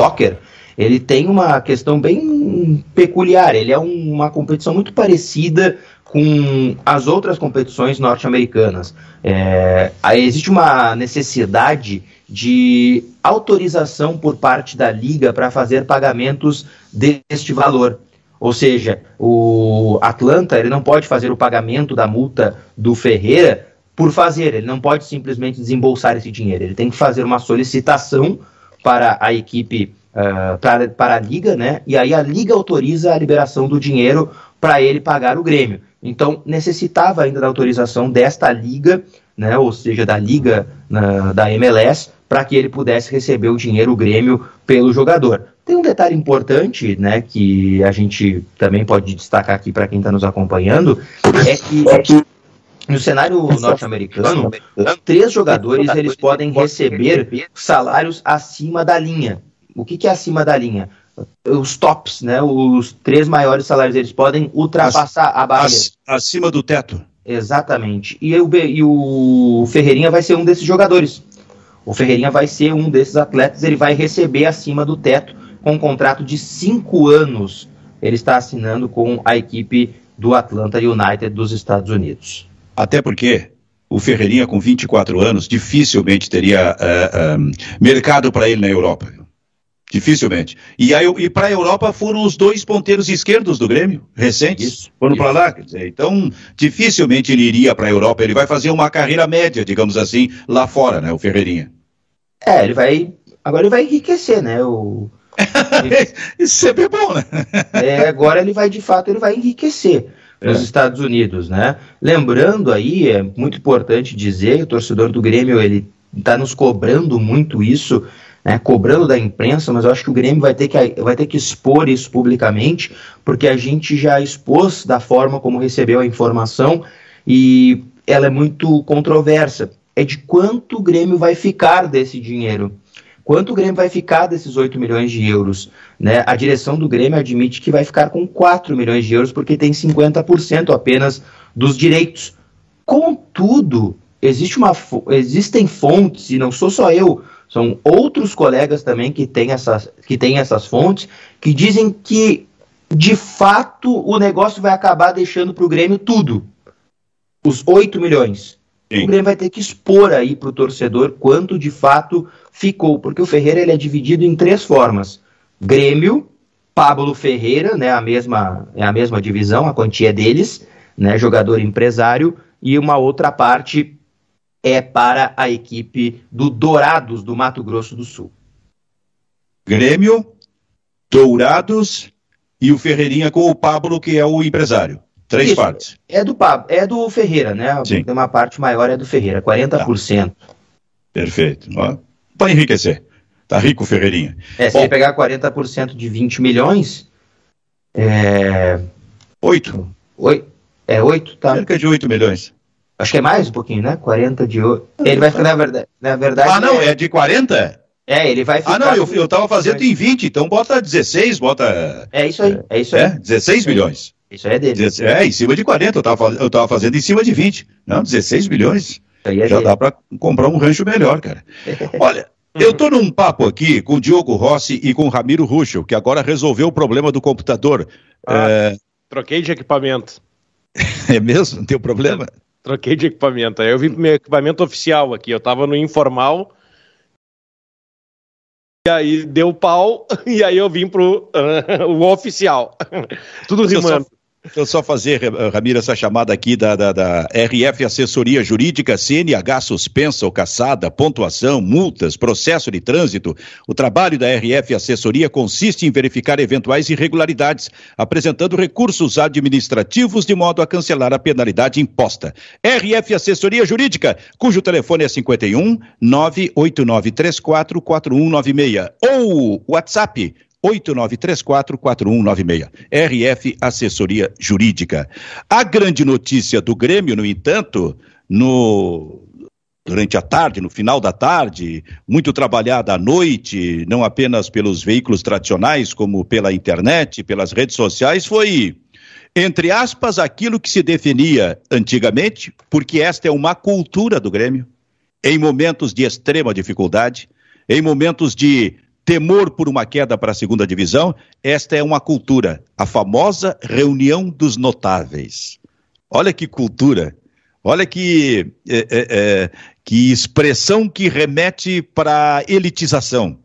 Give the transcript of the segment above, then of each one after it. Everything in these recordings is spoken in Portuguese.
soccer, ele tem uma questão bem peculiar. Ele é um, uma competição muito parecida com as outras competições norte-americanas. É, existe uma necessidade de autorização por parte da liga para fazer pagamentos deste valor. Ou seja, o Atlanta ele não pode fazer o pagamento da multa do Ferreira por fazer, ele não pode simplesmente desembolsar esse dinheiro, ele tem que fazer uma solicitação para a equipe, uh, para, para a liga, né? E aí a liga autoriza a liberação do dinheiro para ele pagar o Grêmio. Então necessitava ainda da autorização desta liga, né? Ou seja, da liga da MLS, para que ele pudesse receber o dinheiro, o Grêmio, pelo jogador. Tem um detalhe importante, né, que a gente também pode destacar aqui para quem está nos acompanhando, é que no cenário norte-americano, três jogadores eles podem receber salários acima da linha. O que, que é acima da linha? Os tops, né? Os três maiores salários eles podem ultrapassar a barreira. Acima do teto. Exatamente. E, o, e o Ferreirinha vai ser um desses jogadores. O Ferreirinha vai ser um desses atletas, ele vai receber acima do teto com um contrato de cinco anos. Ele está assinando com a equipe do Atlanta United dos Estados Unidos. Até porque o Ferreirinha, com 24 anos, dificilmente teria uh, mercado para ele na Europa. Dificilmente. E, e para a Europa foram os dois ponteiros esquerdos do Grêmio, recentes. Isso, foram para lá. Dizer, então, dificilmente ele iria para a Europa. Ele vai fazer uma carreira média, digamos assim, lá fora, né, o Ferreirinha. É, ele vai. Agora ele vai enriquecer, né? O, Isso sempre é bom, né? é, agora ele vai, de fato, ele vai enriquecer nos é. Estados Unidos, né? Lembrando aí, é muito importante dizer, o torcedor do Grêmio, ele está nos cobrando muito isso, né, cobrando da imprensa, mas eu acho que o Grêmio vai ter, que, vai ter que expor isso publicamente, porque a gente já expôs da forma como recebeu a informação e ela é muito controversa. É de quanto o Grêmio vai ficar desse dinheiro. Quanto o Grêmio vai ficar desses 8 milhões de euros? Né? A direção do Grêmio admite que vai ficar com 4 milhões de euros, porque tem 50% apenas dos direitos. Contudo, existe uma, existem fontes, e não sou só eu, são outros colegas também que têm essas, que têm essas fontes, que dizem que, de fato, o negócio vai acabar deixando para o Grêmio tudo. Os 8 milhões. Sim. O Grêmio vai ter que expor aí para o torcedor quanto de fato ficou, porque o Ferreira ele é dividido em três formas: Grêmio, Pablo Ferreira, né, a mesma é a mesma divisão, a quantia deles, né, jogador empresário, e uma outra parte é para a equipe do Dourados do Mato Grosso do Sul. Grêmio, Dourados e o Ferreirinha com o Pablo, que é o empresário. Três Isso, partes. É do é do Ferreira, né? Sim. Uma parte maior é do Ferreira, 40%. Tá. Perfeito. Para enriquecer. Tá rico, Ferreirinha. É, se Bom, ele pegar 40% de 20 milhões, é. Oito. Oi, é oito, tá? Cerca de 8 milhões. Acho que é mais um pouquinho, né? 40 de 8. Ele vai ficar, na verdade. Na verdade ah, não, é, é de 40? É, ele vai ficar. Ah, não, eu, eu tava fazendo em 20, então bota 16, bota. É isso aí, é isso aí. É, 16 milhões. Isso aí é dele. É, em cima de 40, eu tava, eu tava fazendo em cima de 20. Não, 16 milhões. É já dele. dá para comprar um rancho melhor, cara. Olha, eu tô num papo aqui com o Diogo Rossi e com o Ramiro Ruschel, que agora resolveu o problema do computador. Ah, é... Troquei de equipamento. é mesmo? Não tem problema? Troquei de equipamento. Aí eu vim pro meu equipamento oficial aqui. Eu tava no informal. E aí deu pau, e aí eu vim pro uh, o oficial. Tudo rimando. Deixa eu só fazer, Ramiro, essa chamada aqui da, da, da, RF Assessoria Jurídica, CNH suspensa ou caçada, pontuação, multas, processo de trânsito. O trabalho da RF Assessoria consiste em verificar eventuais irregularidades, apresentando recursos administrativos de modo a cancelar a penalidade imposta. RF Assessoria Jurídica, cujo telefone é 51 98934 4196 ou WhatsApp 89344196. RF Assessoria Jurídica. A grande notícia do Grêmio, no entanto, no durante a tarde, no final da tarde, muito trabalhada à noite, não apenas pelos veículos tradicionais, como pela internet, pelas redes sociais, foi, entre aspas, aquilo que se definia antigamente, porque esta é uma cultura do Grêmio, em momentos de extrema dificuldade, em momentos de temor por uma queda para a segunda divisão, esta é uma cultura, a famosa reunião dos notáveis. Olha que cultura, olha que, é, é, é, que expressão que remete para a elitização.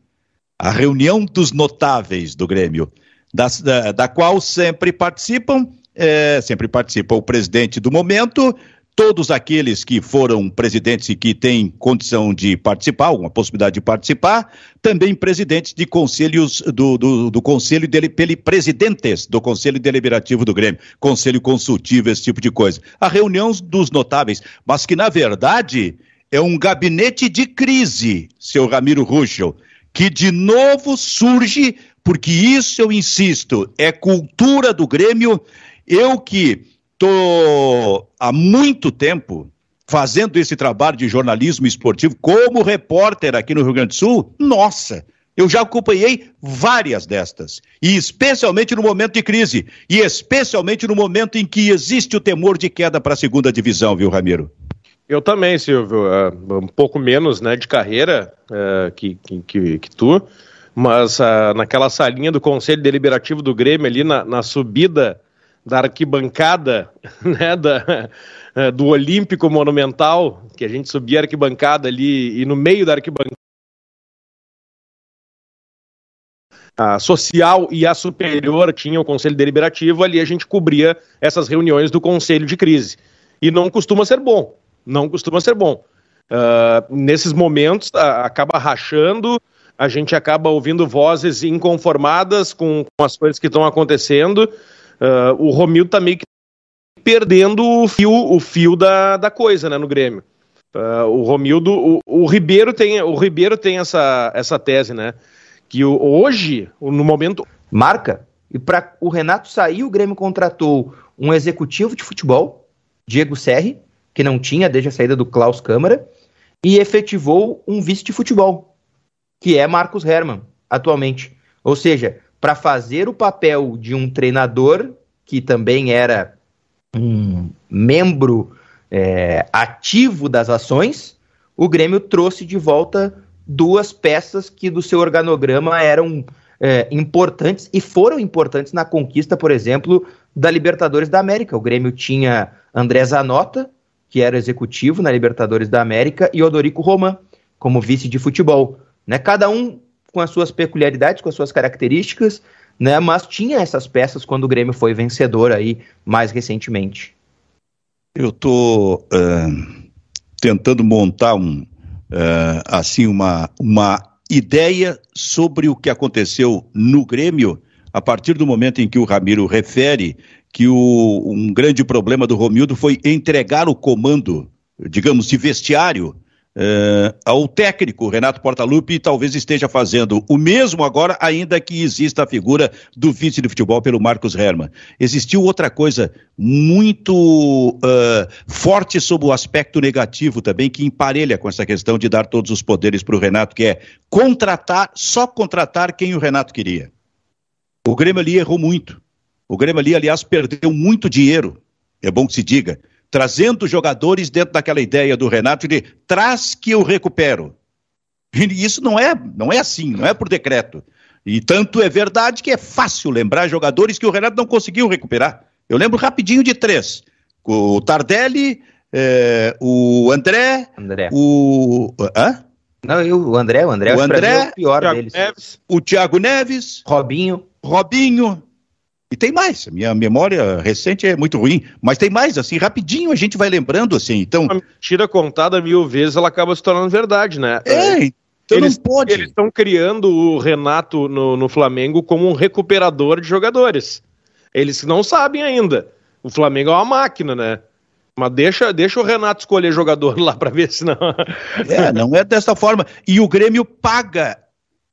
A reunião dos notáveis do Grêmio, da, da, da qual sempre participam, é, sempre participa o presidente do momento, todos aqueles que foram presidentes e que têm condição de participar, alguma possibilidade de participar, também presidentes de conselhos do, do, do conselho dele, presidentes do conselho deliberativo do Grêmio, conselho consultivo, esse tipo de coisa. A reunião dos notáveis, mas que na verdade é um gabinete de crise, seu Ramiro Ruschel, que de novo surge, porque isso eu insisto, é cultura do Grêmio. Eu que estou há muito tempo fazendo esse trabalho de jornalismo esportivo como repórter aqui no Rio Grande do Sul, nossa, eu já acompanhei várias destas, e especialmente no momento de crise, e especialmente no momento em que existe o temor de queda para a segunda divisão, viu, Ramiro? Eu também, Silvio, uh, um pouco menos né, de carreira uh, que, que, que, tu, mas uh, naquela salinha do Conselho Deliberativo do Grêmio, ali na, na subida da arquibancada, né, da, eh, do Olímpico Monumental, que a gente subia a arquibancada ali e no meio da arquibancada a social e a superior tinha o conselho deliberativo, ali a gente cobria essas reuniões do conselho de crise. E não costuma ser bom, não costuma ser bom. Uh, nesses momentos uh, acaba rachando, a gente acaba ouvindo vozes inconformadas com, com as coisas que estão acontecendo, uh, o Romildo tá meio que perdendo o fio, o fio da, da coisa, né, no Grêmio. Uh, o Romildo, o, o, Ribeiro tem, o Ribeiro tem essa, essa tese, né, que o, hoje, no momento... Marca, e para o Renato sair, o Grêmio contratou um executivo de futebol, Diego Serri, que não tinha desde a saída do Klaus Câmara, e efetivou um vice de futebol, que é Marcos Herman, atualmente. Ou seja, para fazer o papel de um treinador que também era um membro é, ativo das ações, o Grêmio trouxe de volta duas peças que do seu organograma eram é, importantes e foram importantes na conquista, por exemplo, da Libertadores da América. O Grêmio tinha André Zanota, que era executivo na Libertadores da América, e Odorico Roman como vice de futebol. Né? Cada um com as suas peculiaridades, com as suas características, né? Mas tinha essas peças quando o Grêmio foi vencedor aí mais recentemente. Eu estou uh, tentando montar um uh, assim uma, uma ideia sobre o que aconteceu no Grêmio a partir do momento em que o Ramiro refere que o, um grande problema do Romildo foi entregar o comando, digamos, de vestiário Uh, ao técnico Renato Portaluppi talvez esteja fazendo o mesmo agora, ainda que exista a figura do vice de futebol pelo Marcos Herman. Existiu outra coisa muito uh, forte sobre o aspecto negativo também, que emparelha com essa questão de dar todos os poderes para o Renato, que é contratar, só contratar quem o Renato queria. O Grêmio ali errou muito. O Grêmio ali, aliás, perdeu muito dinheiro, é bom que se diga trazendo jogadores dentro daquela ideia do Renato de traz que eu recupero. E isso não é, não é assim, não é por decreto. E tanto é verdade que é fácil lembrar jogadores que o Renato não conseguiu recuperar. Eu lembro rapidinho de três: o Tardelli, é, o André, André. o. Hã? Não, eu, o André, o André, o André, é o pior Thiago deles. Neves, o Thiago Neves, Robinho. Robinho, e tem mais, minha memória recente é muito ruim, mas tem mais, assim, rapidinho a gente vai lembrando, assim, então... Uma mentira contada mil vezes, ela acaba se tornando verdade, né? É, então eles, não pode. Eles estão criando o Renato no, no Flamengo como um recuperador de jogadores. Eles não sabem ainda. O Flamengo é uma máquina, né? Mas deixa, deixa o Renato escolher jogador lá para ver se não. É, não é dessa forma. E o Grêmio paga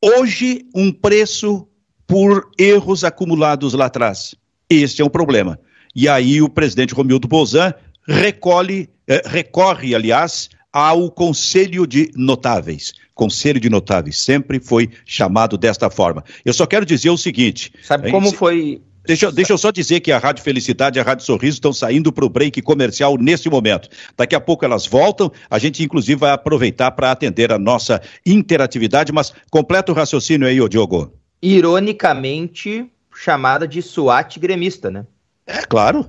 hoje um preço por erros acumulados lá atrás. Este é um problema. E aí o presidente Romildo Bolzan recolhe, eh, recorre, aliás, ao Conselho de Notáveis. Conselho de Notáveis sempre foi chamado desta forma. Eu só quero dizer o seguinte. Sabe como foi Deixa, deixa eu só dizer que a Rádio Felicidade e a Rádio Sorriso estão saindo para o break comercial nesse momento. Daqui a pouco elas voltam, a gente inclusive vai aproveitar para atender a nossa interatividade, mas completa o raciocínio aí, ô Diogo. Ironicamente, chamada de SWAT gremista, né? É, claro.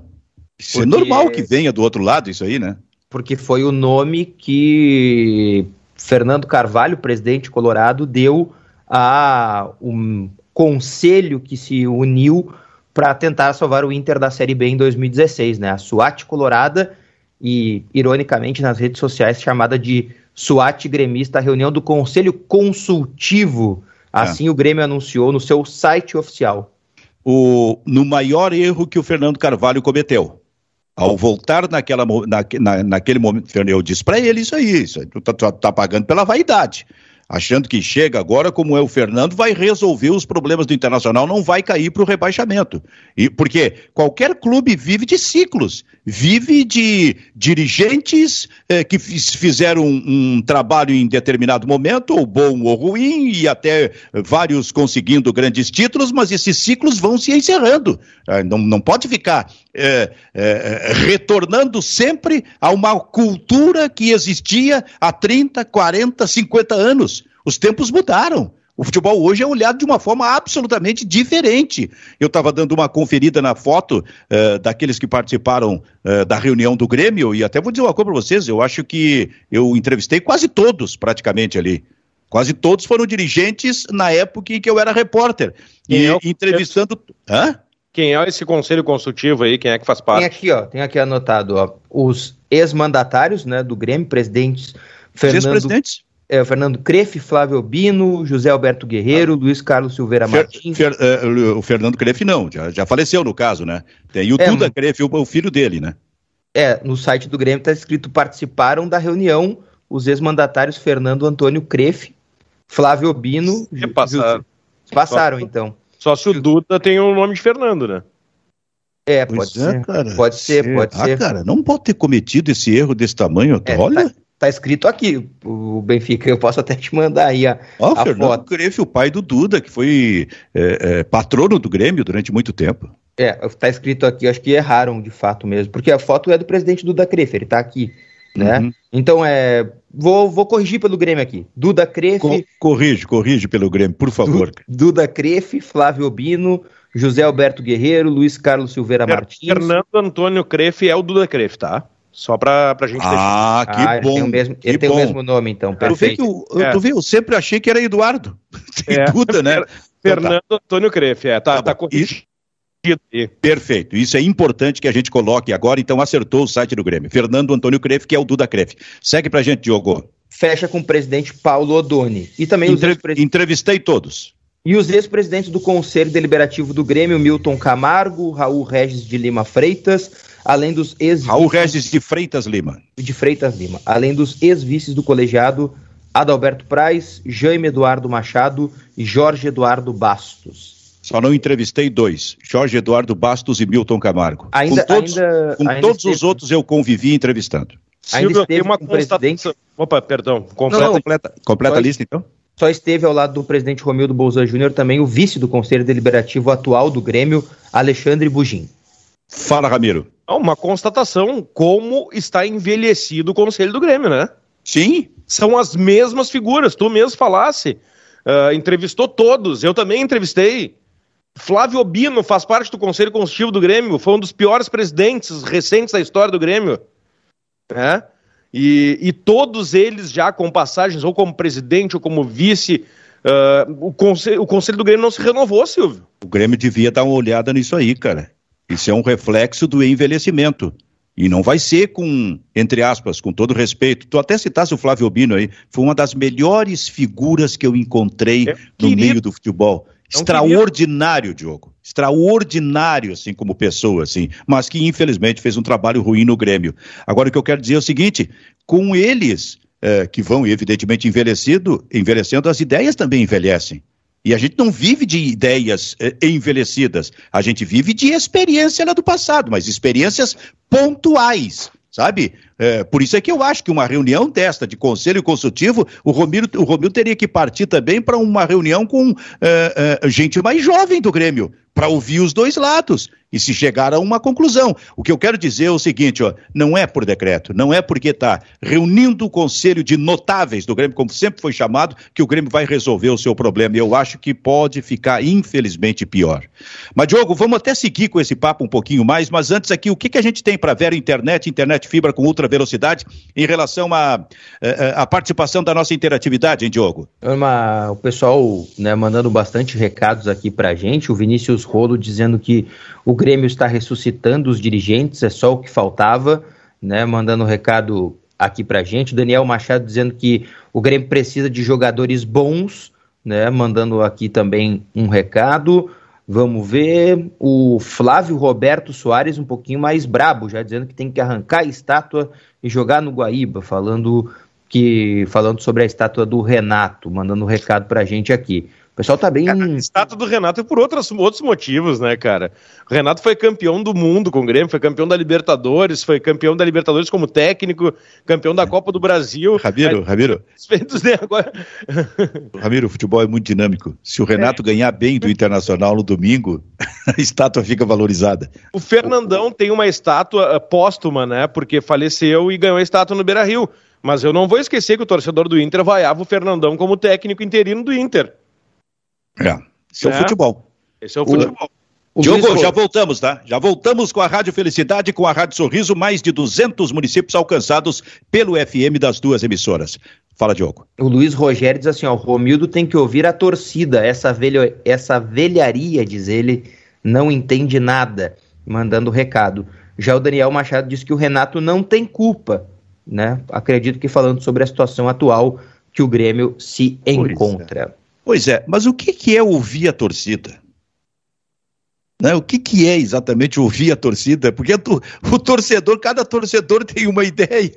Isso é Porque... é normal que venha do outro lado, isso aí, né? Porque foi o nome que Fernando Carvalho, presidente colorado, deu a um conselho que se uniu para tentar salvar o Inter da Série B em 2016, né? A SWAT Colorada e, ironicamente, nas redes sociais chamada de SWAT Gremista, a reunião do Conselho Consultivo. É. Assim é. o Grêmio anunciou no seu site oficial. O, no maior erro que o Fernando Carvalho cometeu. Ao voltar naquela, na, na, naquele momento, eu disse para ele isso aí, isso aí, tu tá, tá, tá pagando pela vaidade achando que chega agora, como é o Fernando, vai resolver os problemas do Internacional, não vai cair para o rebaixamento. E porque qualquer clube vive de ciclos, vive de dirigentes eh, que fizeram um, um, trabalho em determinado momento, ou bom ou ruim, e até vários conseguindo grandes títulos, mas esses ciclos vão se encerrando. Eh, não, não pode ficar eh, eh, retornando sempre a uma cultura que existia há 30, 40, 50 anos. Os tempos mudaram. O futebol hoje é olhado de uma forma absolutamente diferente. Eu estava dando uma conferida na foto uh, daqueles que participaram uh, da reunião do Grêmio, e até vou dizer uma coisa para vocês: eu acho que eu entrevistei quase todos, praticamente ali. Quase todos foram dirigentes na época em que eu era repórter. E é entrevistando. Hã? Quem é esse conselho consultivo aí? Quem é que faz parte? Tem aqui, ó, tem aqui anotado, ó, os ex-mandatários, né, do Grêmio, presidentes Fernando... Os ex-presidentes? é, Fernando Crefe, Flávio Albino, José Alberto Guerreiro, ah. Luiz Carlos Silveira Fer, Martins. Fer, uh, o Fernando Crefe não, já, já faleceu no caso, né? Tem o é, Duda Crefe, o, o, filho dele, né? É, no site do Grêmio está escrito: participaram da reunião os ex-mandatários Fernando Antônio Crefe, Flávio Albino. Passaram. Passaram, só, então. Só se o Duda tem o nome de Fernando, né? É, pode é, ser. Cara, pode ser, pode ah, ser. cara, não pode ter cometido esse erro desse tamanho. É, olha. Tá, Tá escrito aqui, o Benfica. Eu posso até te mandar aí a, oh, a Fernando foto. Grefe, o pai do Duda, que foi é, é, patrono do Grêmio durante muito tempo. É, tá escrito aqui, acho que erraram de fato mesmo, porque a foto é do presidente Duda Crefe, ele tá aqui, né? Uhum. Então, é, vou, vou corrigir pelo Grêmio aqui. Duda Crefe... Co corrige, corrige pelo Grêmio, por favor. Du Duda Crefe, Flávio Obino, José Alberto Guerreiro, Luiz Carlos Silveira Martins... Fernando Antônio Crefe é o Duda Crefe, tá? Só para a gente Ah, que ah, bom. Ele tem o mesmo, ele tem o mesmo nome, então. Perfeito. Tu, vê eu, é. eu sempre achei que era Eduardo. Tem é. Duda, né? Fernando então, tá. Antônio Crefe, é. Tá, tá, tá corrigido. Perfeito. Isso é importante que a gente coloque agora. Então, acertou o site do Grêmio. Fernando Antônio Crefe, que é o Duda Crefe. Segue pra gente, Diogo. Fecha com o presidente Paulo Odoni. E também Entre... os Entrevistei todos. E os ex-presidentes do Conselho Deliberativo do Grêmio, Milton Camargo, Raul Regis de Lima Freitas, além dos ex Raul Regis de Freitas Lima. De Freitas Lima. Além dos ex-vices do colegiado Adalberto Praz, Jaime Eduardo Machado e Jorge Eduardo Bastos. Só não entrevistei dois, Jorge Eduardo Bastos e Milton Camargo. Ainda, com todos, ainda, com ainda todos esteve... os outros eu convivi entrevistando. Ainda Silvio, tem uma constatação. Opa, perdão. Completa, não, não. completa, completa a lista, então. Só esteve ao lado do presidente Romildo Bolzan Júnior também o vice do Conselho Deliberativo atual do Grêmio, Alexandre Bugim. Fala, Ramiro. Uma constatação como está envelhecido o Conselho do Grêmio, né? Sim. São as mesmas figuras, tu mesmo falasse. Uh, entrevistou todos, eu também entrevistei. Flávio Obino faz parte do Conselho Consultivo do Grêmio, foi um dos piores presidentes recentes da história do Grêmio. É? E, e todos eles já com passagens, ou como presidente, ou como vice. Uh, o, conselho, o Conselho do Grêmio não se renovou, Silvio. O Grêmio devia dar uma olhada nisso aí, cara. Isso é um reflexo do envelhecimento. E não vai ser com, entre aspas, com todo respeito. Tu até citasse o Flávio Obino aí, foi uma das melhores figuras que eu encontrei é, no meio do futebol. É Extraordinário, Diogo. Extraordinário, assim, como pessoa, assim, mas que infelizmente fez um trabalho ruim no Grêmio. Agora, o que eu quero dizer é o seguinte: com eles, é, que vão, evidentemente, envelhecido, envelhecendo, as ideias também envelhecem. E a gente não vive de ideias eh, envelhecidas, a gente vive de experiência lá do passado, mas experiências pontuais, sabe? É, por isso é que eu acho que uma reunião desta de conselho consultivo, o Romiro, o Romiro teria que partir também para uma reunião com é, é, gente mais jovem do Grêmio, para ouvir os dois lados e se chegar a uma conclusão. O que eu quero dizer é o seguinte, ó, não é por decreto, não é porque está reunindo o conselho de notáveis do Grêmio, como sempre foi chamado, que o Grêmio vai resolver o seu problema. E eu acho que pode ficar, infelizmente, pior. Mas, Diogo, vamos até seguir com esse papo um pouquinho mais, mas antes aqui, o que, que a gente tem para ver internet, internet fibra com ultra velocidade, em relação à a, a, a, participação da nossa interatividade, hein, Diogo? Uma, o pessoal né, mandando bastante recados aqui para a gente, o Vinícius Rolo dizendo que o Grêmio está ressuscitando os dirigentes, é só o que faltava, né? Mandando recado aqui pra gente. O Daniel Machado dizendo que o Grêmio precisa de jogadores bons, né? Mandando aqui também um recado. Vamos ver o Flávio Roberto Soares um pouquinho mais brabo, já dizendo que tem que arrancar a estátua e jogar no Guaíba, falando que falando sobre a estátua do Renato, mandando um recado pra gente aqui. O pessoal tá bem. A estátua do Renato é por outros, outros motivos, né, cara? O Renato foi campeão do mundo com o Grêmio, foi campeão da Libertadores, foi campeão da Libertadores como técnico, campeão da Copa do Brasil. Ramiro, Aí, Ramiro. Agora... Ramiro, o futebol é muito dinâmico. Se o Renato é. ganhar bem do Internacional no domingo, a estátua fica valorizada. O Fernandão tem uma estátua uh, póstuma, né? Porque faleceu e ganhou a estátua no Beira Rio. Mas eu não vou esquecer que o torcedor do Inter vaiava o Fernandão como técnico interino do Inter. É. Esse é, é o futebol. Esse é o futebol. O Diogo, já voltamos, tá? Já voltamos com a Rádio Felicidade, com a Rádio Sorriso, mais de 200 municípios alcançados pelo FM das duas emissoras. Fala, Diogo. O Luiz Rogério diz assim, ó, o Romildo tem que ouvir a torcida, essa, velho, essa velharia, diz ele, não entende nada, mandando recado. Já o Daniel Machado diz que o Renato não tem culpa, né? Acredito que falando sobre a situação atual que o Grêmio se é. encontra. É. Pois é, mas o que, é ouvir a torcida? Né? O que, que é exatamente ouvir a torcida? Porque tu, o torcedor, cada torcedor tem uma ideia.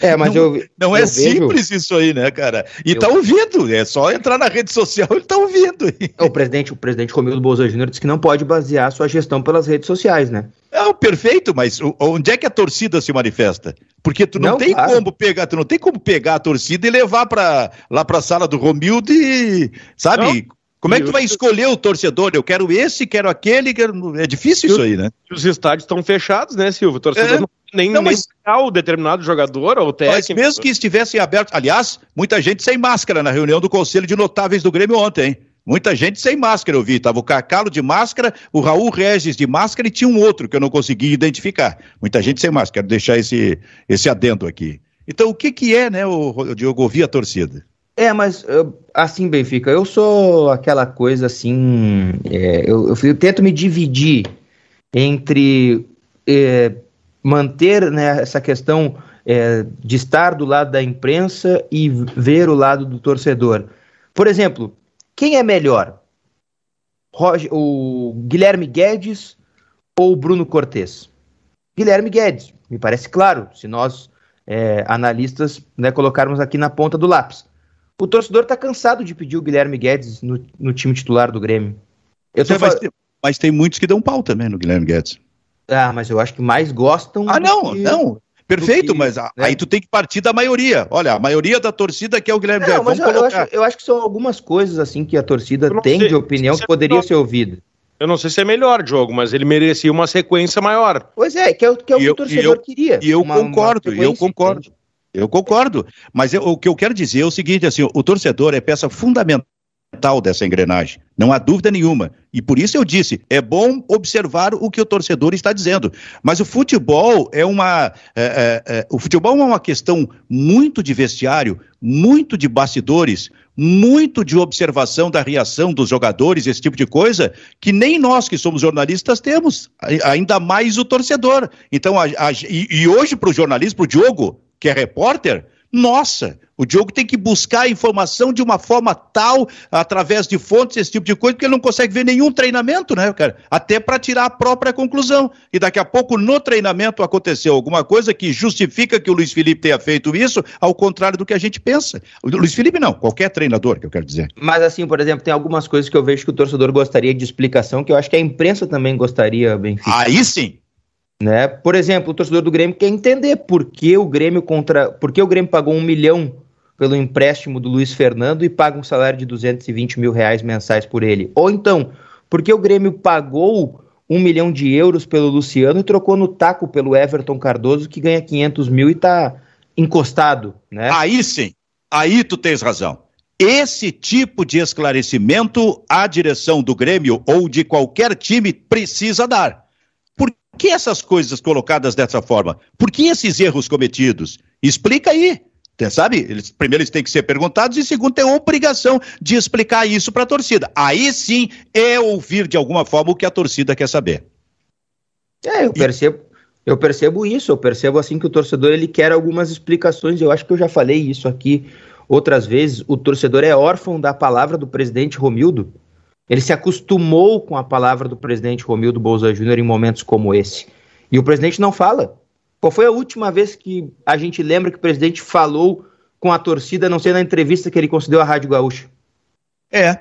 É, mas não, eu. Não é eu é vejo... simples isso aí, né, cara? E eu... tá ouvindo, é só entrar na rede social, ele tá ouvindo. O presidente, o presidente Romildo Bolsonaro Júnior disse que não pode basear sua gestão pelas redes sociais, né? É, perfeito, mas onde é que a torcida se manifesta? Porque tu não, não tem claro. como pegar, tu não tem como pegar a torcida e levar para lá para a sala do Romildo e, sabe? Não. Como é que tu vai escolher o torcedor? Eu quero esse, quero aquele, quero... é difícil isso aí, né? Os estádios estão fechados, né, Silvio? O torcedor é. não nem, não, mas... nem o determinado jogador ou técnico. Mas mesmo que estivessem abertos, aliás, muita gente sem máscara na reunião do Conselho de Notáveis do Grêmio ontem, hein? Muita gente sem máscara, eu vi. Tava o Cacalo de máscara, o Raul Regis de máscara e tinha um outro que eu não consegui identificar. Muita gente sem máscara. Quero deixar esse, esse adendo aqui. Então, o que que é, né, o, o Diogo, ouvir a torcida? É, mas assim, Benfica, eu sou aquela coisa assim. É, eu, eu, eu, tento me dividir entre é, manter né, essa questão é, de estar do lado da imprensa e ver o lado do torcedor. Por exemplo, quem é melhor? Roger, o Guilherme Guedes ou o Bruno Cortes? Guilherme Guedes, me parece claro, se nós, é, analistas, né, colocarmos aqui na ponta do lápis. O torcedor está cansado de pedir o Guilherme Guedes no, no time titular do Grêmio. Eu tô mas, tem, mas tem muitos que dão pau também no Guilherme Guedes. Ah, mas eu acho que mais gostam. Ah, não, que... não. Perfeito, que, mas né? aí tu tem que partir da maioria. Olha, a maioria da torcida quer o Guilherme Não, mas eu, eu, acho, eu, acho, que são algumas coisas assim que a torcida tem sei, de opinião que poderia ser ouvida. Eu não sei se é melhor jogo, mas ele merecia uma sequência maior. Pois é, que é, que é o que o torcedor eu, queria. E eu uma, concordo, uma eu concordo. Eu concordo. Mas eu, o que eu quero dizer é o seguinte: assim, o torcedor é peça fundamental dessa engrenagem, não há dúvida nenhuma. E por isso eu disse, é bom observar o que o torcedor está dizendo. Mas o futebol é uma, é, é, é, o futebol é uma questão muito de vestiário, muito de bastidores, muito de observação da reação dos jogadores, esse tipo de coisa, que nem nós que somos jornalistas temos, ainda mais o torcedor. Então, a, a, e, e hoje para o jornalista, para o Diogo, que é repórter, nossa, o Diogo tem que buscar a informação de uma forma tal, através de fontes, esse tipo de coisa, porque ele não consegue ver nenhum treinamento, né, cara? Até para tirar a própria conclusão. E daqui a pouco, no treinamento, aconteceu alguma coisa que justifica que o Luiz Felipe tenha feito isso, ao contrário do que a gente pensa. O Luiz Felipe não, qualquer treinador, que eu quero dizer. Mas assim, por exemplo, tem algumas coisas que eu vejo que o torcedor gostaria de explicação, que eu acho que a imprensa também gostaria, bem. Aí sim. Né? Por exemplo, o torcedor do Grêmio quer entender por que o Grêmio contra, por que o Grêmio pagou um milhão pelo empréstimo do Luiz Fernando e paga um salário de 220 mil reais mensais por ele. Ou então, por que o Grêmio pagou um milhão de euros pelo Luciano e trocou no taco pelo Everton Cardoso, que ganha 500 mil e está encostado, né? Aí sim, aí tu tens razão. Esse tipo de esclarecimento a direção do Grêmio ou de qualquer time precisa dar. Por que essas coisas colocadas dessa forma? Por que esses erros cometidos? Explica aí. Sabe? Eles, primeiro eles têm que ser perguntados e segundo tem a obrigação de explicar isso para a torcida. Aí sim é ouvir de alguma forma o que a torcida quer saber. É, eu percebo, eu percebo isso, eu percebo assim que o torcedor ele quer algumas explicações. Eu acho que eu já falei isso aqui outras vezes. O torcedor é órfão da palavra do presidente Romildo. Ele se acostumou com a palavra do presidente Romildo Bolsa Júnior em momentos como esse. E o presidente não fala. Qual foi a última vez que a gente lembra que o presidente falou com a torcida, não sei na entrevista que ele concedeu à Rádio Gaúcha? É.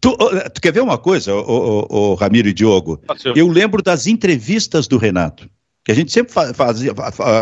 Tu, tu quer ver uma coisa, o, o, o Ramiro e Diogo? Eu lembro das entrevistas do Renato que a gente sempre fazia,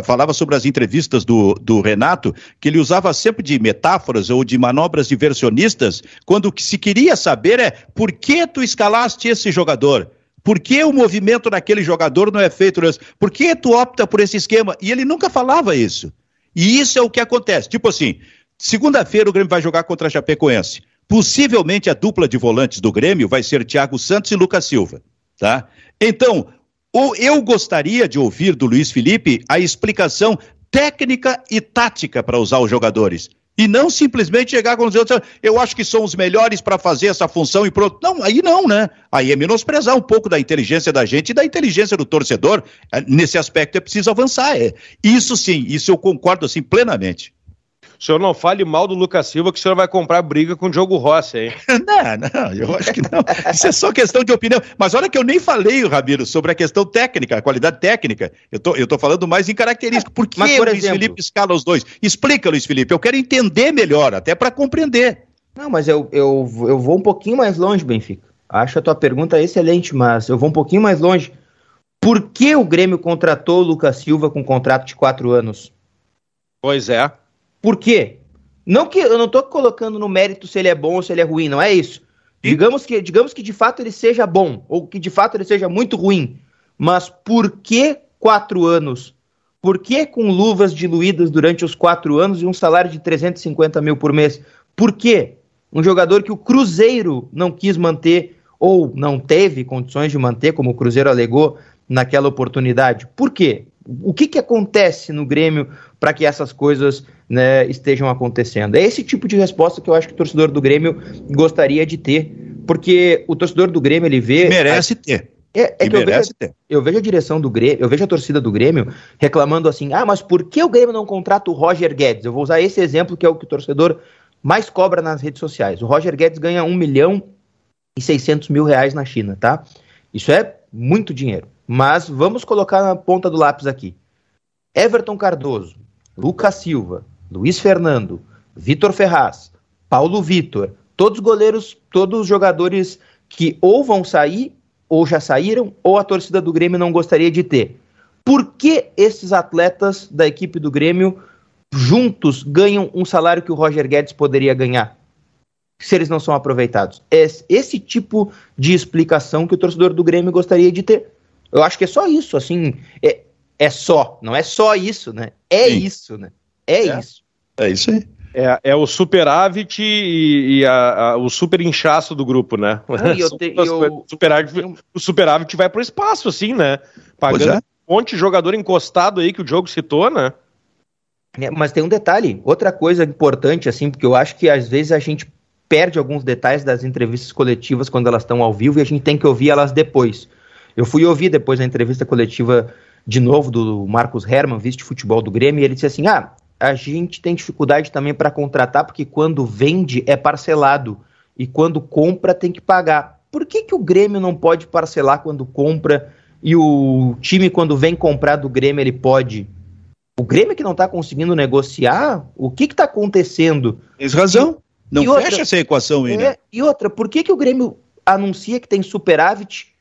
falava sobre as entrevistas do, do Renato, que ele usava sempre de metáforas ou de manobras diversionistas, quando o que se queria saber é por que tu escalaste esse jogador? Por que o movimento daquele jogador não é feito? Por que tu opta por esse esquema? E ele nunca falava isso. E isso é o que acontece. Tipo assim, segunda-feira o Grêmio vai jogar contra a Chapecoense. Possivelmente a dupla de volantes do Grêmio vai ser Thiago Santos e Lucas Silva, tá? Então, eu gostaria de ouvir do Luiz Felipe a explicação técnica e tática para usar os jogadores. E não simplesmente chegar com os outros, eu acho que são os melhores para fazer essa função e pronto. Não, aí não, né? Aí é menosprezar um pouco da inteligência da gente e da inteligência do torcedor. É, nesse aspecto é preciso avançar. É. Isso sim, isso eu concordo assim plenamente. O senhor não fale mal do Lucas Silva, que o senhor vai comprar briga com o Diogo Rossi, hein? não, não, eu acho que não. Isso é só questão de opinião. Mas olha que eu nem falei, Rabiro, sobre a questão técnica, a qualidade técnica. Eu tô, eu tô falando mais em característica. Por que Mas, por o Luiz exemplo... Felipe escala os dois? Explica, Luiz Felipe. Eu quero entender melhor, até para compreender. Não, mas eu, eu, eu vou um pouquinho mais longe, Benfica. Acho a tua pergunta excelente, mas eu vou um pouquinho mais longe. Por que o Grêmio contratou o Lucas Silva com um contrato de quatro anos? Pois é. Por quê? Não que eu não estou colocando no mérito se ele é bom ou se ele é ruim, não é isso. Digamos que, digamos que de fato ele seja bom, ou que de fato ele seja muito ruim. Mas por que quatro anos? Por que com luvas diluídas durante os quatro anos e um salário de 350 mil por mês? Por quê? Um jogador que o Cruzeiro não quis manter ou não teve condições de manter, como o Cruzeiro alegou naquela oportunidade. Por quê? O que, que acontece no Grêmio para que essas coisas né, estejam acontecendo? É esse tipo de resposta que eu acho que o torcedor do Grêmio gostaria de ter, porque o torcedor do Grêmio ele vê. Merece a... ter. É, é que, eu vejo, eu vejo, a direção do Grêmio, eu vejo a torcida do Grêmio reclamando assim: ah, mas por que o Grêmio não contrata o Roger Guedes? Eu vou usar esse exemplo que é o que o torcedor mais cobra nas redes sociais. O Roger Guedes ganha 1 milhão e 600 mil reais na China, tá? Isso é muito dinheiro. Mas vamos colocar na ponta do lápis aqui. Everton Cardoso, Lucas Silva, Luiz Fernando, Vitor Ferraz, Paulo Vitor, todos goleiros, todos os jogadores que ou vão sair, ou já saíram, ou a torcida do Grêmio não gostaria de ter. Por que esses atletas da equipe do Grêmio juntos ganham um salário que o Roger Guedes poderia ganhar? Se eles não são aproveitados. É esse tipo de explicação que o torcedor do Grêmio gostaria de ter. Eu acho que é só isso, assim. É, é só, não é só isso, né? É Sim. isso, né? É, é, isso. É isso aí. É, é o superávit e, e a, a, o super inchaço do grupo, né? eu te, eu... superávit, o superávit vai para o espaço, assim, né? Pagando é. um monte de jogador encostado aí que o Diogo citou, né? É, mas tem um detalhe, outra coisa importante, assim, porque eu acho que às vezes a gente perde alguns detalhes das entrevistas coletivas quando elas estão ao vivo e a gente tem que ouvir elas depois. Eu fui ouvir depois a entrevista coletiva de novo do Marcos Herman, vice de futebol do Grêmio, e ele disse assim: ah, a gente tem dificuldade também para contratar, porque quando vende é parcelado e quando compra tem que pagar. Por que, que o Grêmio não pode parcelar quando compra e o time, quando vem comprar do Grêmio, ele pode? O Grêmio que não está conseguindo negociar? O que está acontecendo? Tens razão. Não e fecha outra, essa equação aí, né? É, e outra, por que, que o Grêmio anuncia que tem superávit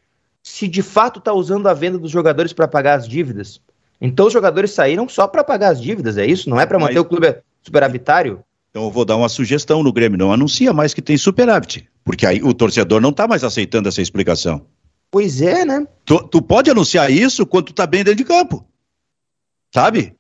se de fato está usando a venda dos jogadores para pagar as dívidas. Então os jogadores saíram só para pagar as dívidas, é isso? Não é para manter Mas... o clube superavitário? Então eu vou dar uma sugestão no Grêmio, não anuncia mais que tem superávit, porque aí o torcedor não está mais aceitando essa explicação. Pois é, né? Tu, tu pode anunciar isso quando tu tá bem dentro de campo, sabe?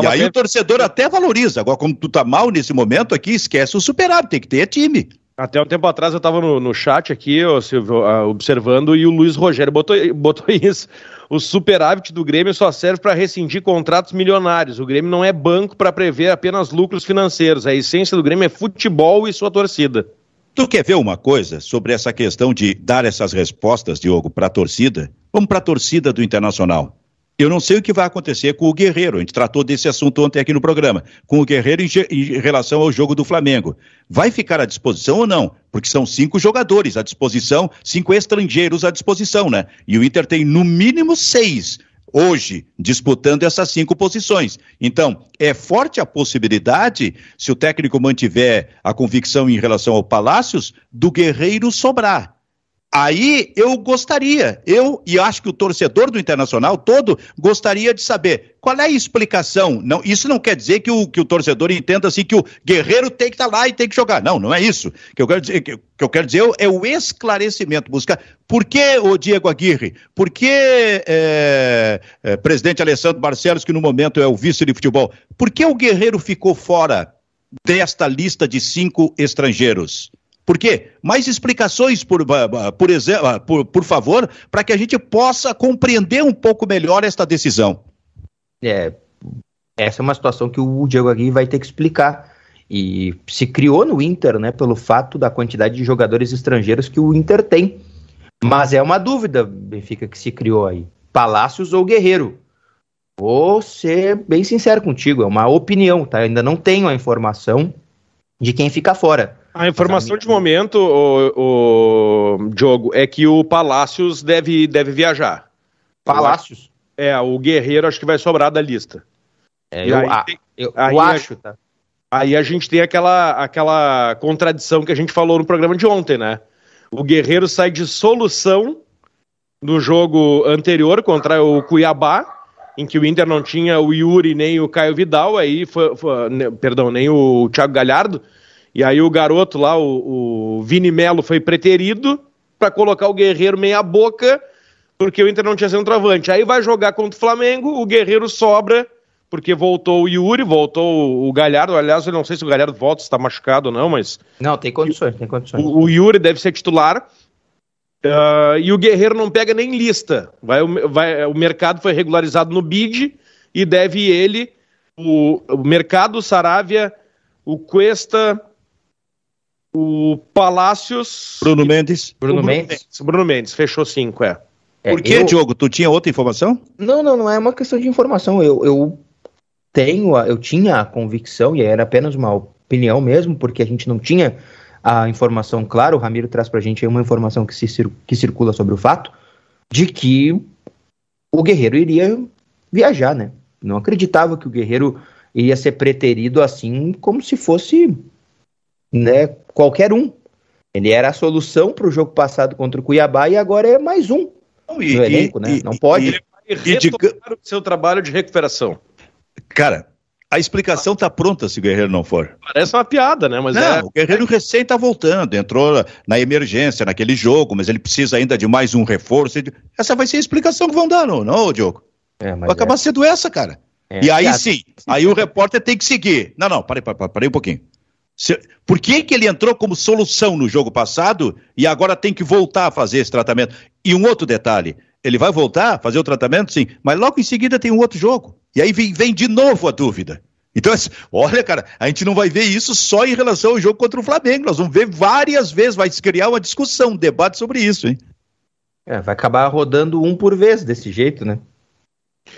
e aí o torcedor até valoriza. Agora, como tu tá mal nesse momento aqui, esquece o superávit, tem que ter time. Até um tempo atrás eu estava no, no chat aqui, ó, Silvio, uh, observando, e o Luiz Rogério botou, botou isso. O superávit do Grêmio só serve para rescindir contratos milionários. O Grêmio não é banco para prever apenas lucros financeiros. A essência do Grêmio é futebol e sua torcida. Tu quer ver uma coisa sobre essa questão de dar essas respostas, Diogo, para a torcida? Vamos para a torcida do Internacional. Eu não sei o que vai acontecer com o Guerreiro. A gente tratou desse assunto ontem aqui no programa. Com o Guerreiro em, em, relação ao jogo do Flamengo. Vai ficar à disposição ou não? Porque são cinco jogadores à disposição, cinco estrangeiros à disposição, né? E o Inter tem no mínimo seis hoje disputando essas cinco posições. Então, é forte a possibilidade, se o técnico mantiver a convicção em relação ao Palácios, do Guerreiro sobrar. Aí eu gostaria, eu e acho que o torcedor do Internacional todo gostaria de saber qual é a explicação. Não, isso não quer dizer que o, que o torcedor entenda assim que o guerreiro tem que estar tá lá e tem que jogar. Não, não é isso. Que eu quero dizer, que, que eu quero dizer é o esclarecimento, buscar. Por que o Diego Aguirre? Por que é, é, presidente Alessandro Barcelos, que no momento é o vice de futebol, por que o guerreiro ficou fora desta lista de cinco estrangeiros? Por quê? Mais explicações, por, por, por, por favor, para que a gente possa compreender um pouco melhor esta decisão. É, essa é uma situação que o Diego Aguirre vai ter que explicar. E se criou no Inter, né, pelo fato da quantidade de jogadores estrangeiros que o Inter tem. Mas é uma dúvida, Benfica, que se criou aí. Palácios ou Guerreiro? Vou ser bem sincero contigo, é uma opinião, tá? Ainda não tenho a informação de quem fica fora. A informação de momento, o, o Diogo, é que o Palácios deve, deve viajar. Palácios? É, o Guerreiro acho que vai sobrar da lista. É, eu, aí, tem, eu, aí, eu acho, tá? Aí a gente tem aquela, aquela contradição que a gente falou no programa de ontem, né? O Guerreiro sai de solução no jogo anterior contra o Cuiabá, em que o Inter não tinha o Yuri nem o Caio Vidal, aí foi, foi né, perdão, nem o Thiago Galhardo e aí o garoto lá, o, o Vini Melo, foi preterido para colocar o Guerreiro meia boca, porque o Inter não tinha centroavante. Aí vai jogar contra o Flamengo, o Guerreiro sobra, porque voltou o Yuri, voltou o Galhardo. Aliás, eu não sei se o Galhardo volta, se está machucado ou não, mas. Não, tem condições, tem condições. O, o Yuri deve ser titular. Uh, e o Guerreiro não pega nem lista. Vai, vai, o mercado foi regularizado no BID e deve ele, o, o Mercado, Saravia, o Cuesta, o Palácios. Bruno Mendes. Bruno, Bruno Mendes. Bruno Mendes, fechou cinco, é. é Por que, eu... Diogo? Tu tinha outra informação? Não, não, não é uma questão de informação. Eu, eu tenho, eu tinha a convicção, e era apenas uma opinião mesmo, porque a gente não tinha a informação clara. O Ramiro traz pra gente uma informação que, se, que circula sobre o fato de que o Guerreiro iria viajar, né? Não acreditava que o Guerreiro iria ser preterido assim, como se fosse né, qualquer um. Ele era a solução para o jogo passado contra o Cuiabá e agora é mais um e, no elenco, e, né? Não pode. Ele vai retomar o seu trabalho de recuperação. Cara, a explicação está pronta se o Guerreiro não for. Parece uma piada, né? Mas não, é... o Guerreiro recém está voltando, entrou na emergência naquele jogo, mas ele precisa ainda de mais um reforço. Essa vai ser a explicação que vão dar, não, não Diogo? É, vai acabar é... sendo essa, cara. É, e aí piada. sim, aí o repórter tem que seguir. Não, não, parei, parei, parei um pouquinho. Por que, que ele entrou como solução no jogo passado e agora tem que voltar a fazer esse tratamento? E um outro detalhe: ele vai voltar a fazer o tratamento, sim, mas logo em seguida tem um outro jogo. E aí vem, vem de novo a dúvida. Então, olha, cara, a gente não vai ver isso só em relação ao jogo contra o Flamengo. Nós vamos ver várias vezes, vai se criar uma discussão, um debate sobre isso, hein? É, vai acabar rodando um por vez desse jeito, né?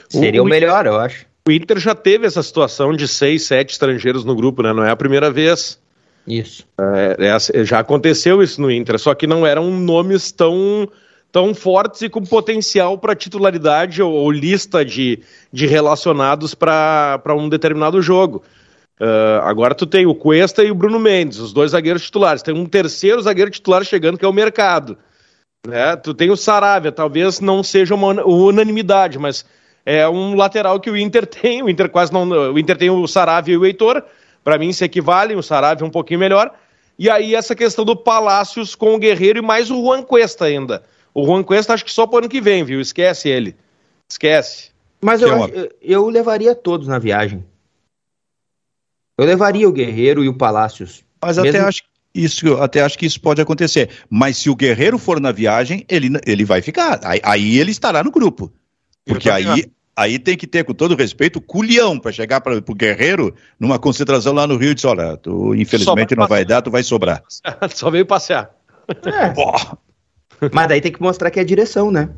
Seria o, o melhor, eu acho. O Inter já teve essa situação de seis, sete estrangeiros no grupo, né? Não é a primeira vez. Isso. É, é, já aconteceu isso no Inter, só que não eram nomes tão, tão fortes e com potencial para titularidade ou, ou, lista de, de relacionados para um determinado jogo. Uh, agora tu tem o Cuesta e o Bruno Mendes, os dois zagueiros titulares. Tem um terceiro zagueiro titular chegando que é o Mercado. É, tu tem o Saravia, talvez não seja uma unanimidade, mas é um lateral que o Inter tem. O Inter quase não. O Inter tem o Saravia e o Heitor. Para mim se equivalem, o Saravia é um pouquinho melhor. E aí essa questão do Palácios com o Guerreiro e mais o Juan Cuesta ainda. O Juan Cuesta acho que só pro ano que vem, viu? Esquece ele. Esquece. Mas eu, uma... eu levaria todos na viagem. Eu levaria o Guerreiro e o Palácios. Mas mesmo... até acho isso, até acho que isso pode acontecer. Mas se o Guerreiro for na viagem, ele, ele vai ficar. Aí, aí ele estará no grupo. Porque aí, aí tem que ter, com todo respeito, culhão para chegar para o Guerreiro numa concentração lá no Rio e dizer: olha, tu infelizmente não vai dar, tu vai sobrar. Só veio passear. É. Mas daí tem que mostrar que é a direção, né?